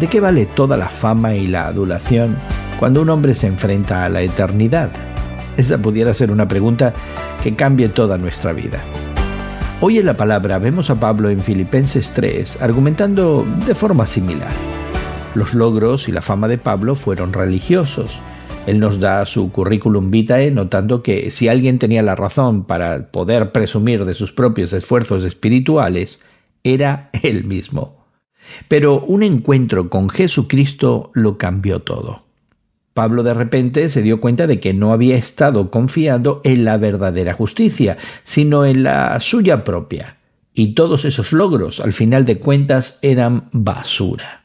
¿De qué vale toda la fama y la adulación cuando un hombre se enfrenta a la eternidad? Esa pudiera ser una pregunta que cambie toda nuestra vida. Hoy en la palabra vemos a Pablo en Filipenses 3 argumentando de forma similar. Los logros y la fama de Pablo fueron religiosos. Él nos da su currículum vitae notando que si alguien tenía la razón para poder presumir de sus propios esfuerzos espirituales, era él mismo. Pero un encuentro con Jesucristo lo cambió todo. Pablo de repente se dio cuenta de que no había estado confiando en la verdadera justicia, sino en la suya propia. Y todos esos logros, al final de cuentas, eran basura.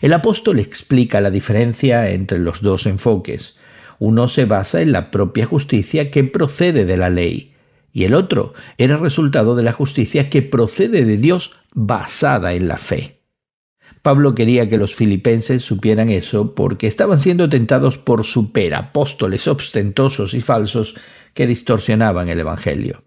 El apóstol explica la diferencia entre los dos enfoques. Uno se basa en la propia justicia que procede de la ley, y el otro era resultado de la justicia que procede de Dios basada en la fe. Pablo quería que los filipenses supieran eso porque estaban siendo tentados por superapóstoles ostentosos y falsos que distorsionaban el Evangelio.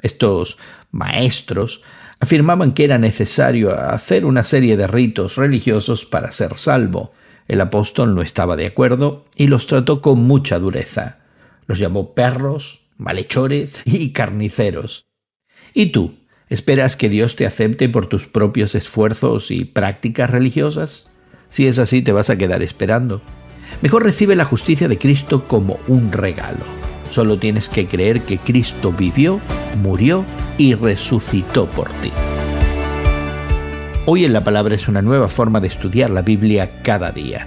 Estos maestros afirmaban que era necesario hacer una serie de ritos religiosos para ser salvo. El apóstol no estaba de acuerdo y los trató con mucha dureza. Los llamó perros, malhechores y carniceros. ¿Y tú? ¿Esperas que Dios te acepte por tus propios esfuerzos y prácticas religiosas? Si es así, te vas a quedar esperando. Mejor recibe la justicia de Cristo como un regalo. Solo tienes que creer que Cristo vivió, murió y resucitó por ti. Hoy en la Palabra es una nueva forma de estudiar la Biblia cada día.